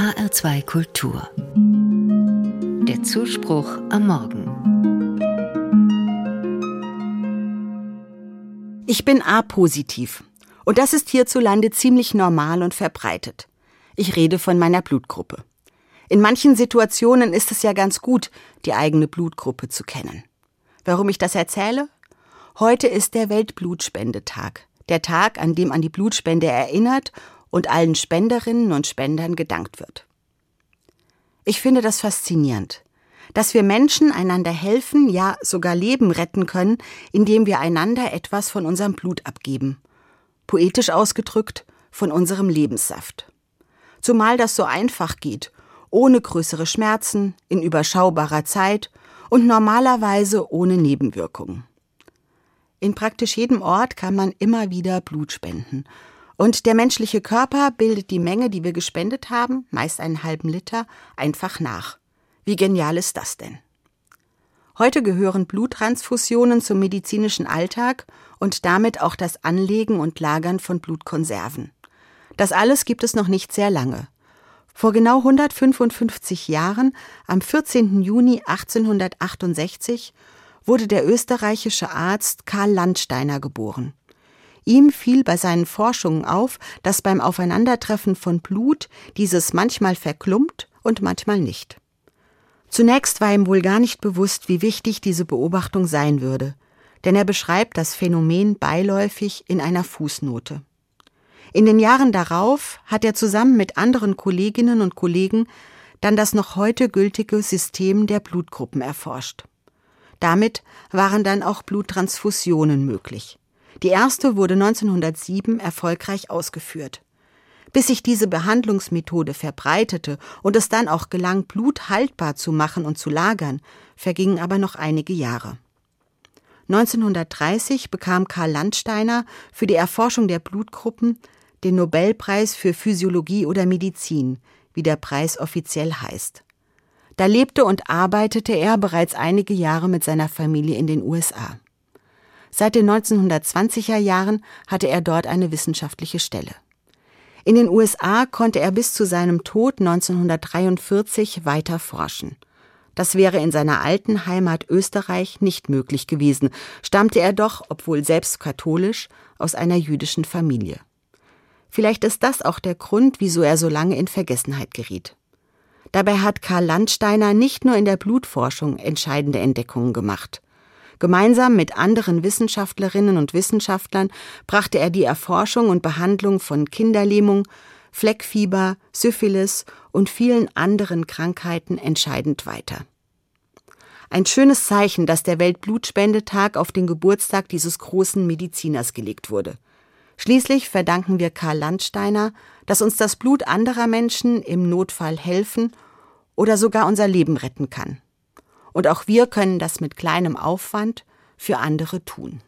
HR2 Kultur. Der Zuspruch am Morgen. Ich bin A-positiv. Und das ist hierzulande ziemlich normal und verbreitet. Ich rede von meiner Blutgruppe. In manchen Situationen ist es ja ganz gut, die eigene Blutgruppe zu kennen. Warum ich das erzähle? Heute ist der Weltblutspendetag, der Tag, an dem an die Blutspende erinnert und allen Spenderinnen und Spendern gedankt wird. Ich finde das faszinierend, dass wir Menschen einander helfen, ja sogar Leben retten können, indem wir einander etwas von unserem Blut abgeben. Poetisch ausgedrückt, von unserem Lebenssaft. Zumal das so einfach geht, ohne größere Schmerzen, in überschaubarer Zeit und normalerweise ohne Nebenwirkungen. In praktisch jedem Ort kann man immer wieder Blut spenden und der menschliche Körper bildet die Menge, die wir gespendet haben, meist einen halben Liter, einfach nach. Wie genial ist das denn? Heute gehören Bluttransfusionen zum medizinischen Alltag und damit auch das Anlegen und Lagern von Blutkonserven. Das alles gibt es noch nicht sehr lange. Vor genau 155 Jahren, am 14. Juni 1868, wurde der österreichische Arzt Karl Landsteiner geboren. Ihm fiel bei seinen Forschungen auf, dass beim Aufeinandertreffen von Blut dieses manchmal verklumpt und manchmal nicht. Zunächst war ihm wohl gar nicht bewusst, wie wichtig diese Beobachtung sein würde, denn er beschreibt das Phänomen beiläufig in einer Fußnote. In den Jahren darauf hat er zusammen mit anderen Kolleginnen und Kollegen dann das noch heute gültige System der Blutgruppen erforscht. Damit waren dann auch Bluttransfusionen möglich. Die erste wurde 1907 erfolgreich ausgeführt. Bis sich diese Behandlungsmethode verbreitete und es dann auch gelang, Blut haltbar zu machen und zu lagern, vergingen aber noch einige Jahre. 1930 bekam Karl Landsteiner für die Erforschung der Blutgruppen den Nobelpreis für Physiologie oder Medizin, wie der Preis offiziell heißt. Da lebte und arbeitete er bereits einige Jahre mit seiner Familie in den USA. Seit den 1920er Jahren hatte er dort eine wissenschaftliche Stelle. In den USA konnte er bis zu seinem Tod 1943 weiter forschen. Das wäre in seiner alten Heimat Österreich nicht möglich gewesen, stammte er doch, obwohl selbst katholisch, aus einer jüdischen Familie. Vielleicht ist das auch der Grund, wieso er so lange in Vergessenheit geriet. Dabei hat Karl Landsteiner nicht nur in der Blutforschung entscheidende Entdeckungen gemacht. Gemeinsam mit anderen Wissenschaftlerinnen und Wissenschaftlern brachte er die Erforschung und Behandlung von Kinderlähmung, Fleckfieber, Syphilis und vielen anderen Krankheiten entscheidend weiter. Ein schönes Zeichen, dass der Weltblutspendetag auf den Geburtstag dieses großen Mediziners gelegt wurde. Schließlich verdanken wir Karl Landsteiner, dass uns das Blut anderer Menschen im Notfall helfen oder sogar unser Leben retten kann. Und auch wir können das mit kleinem Aufwand für andere tun.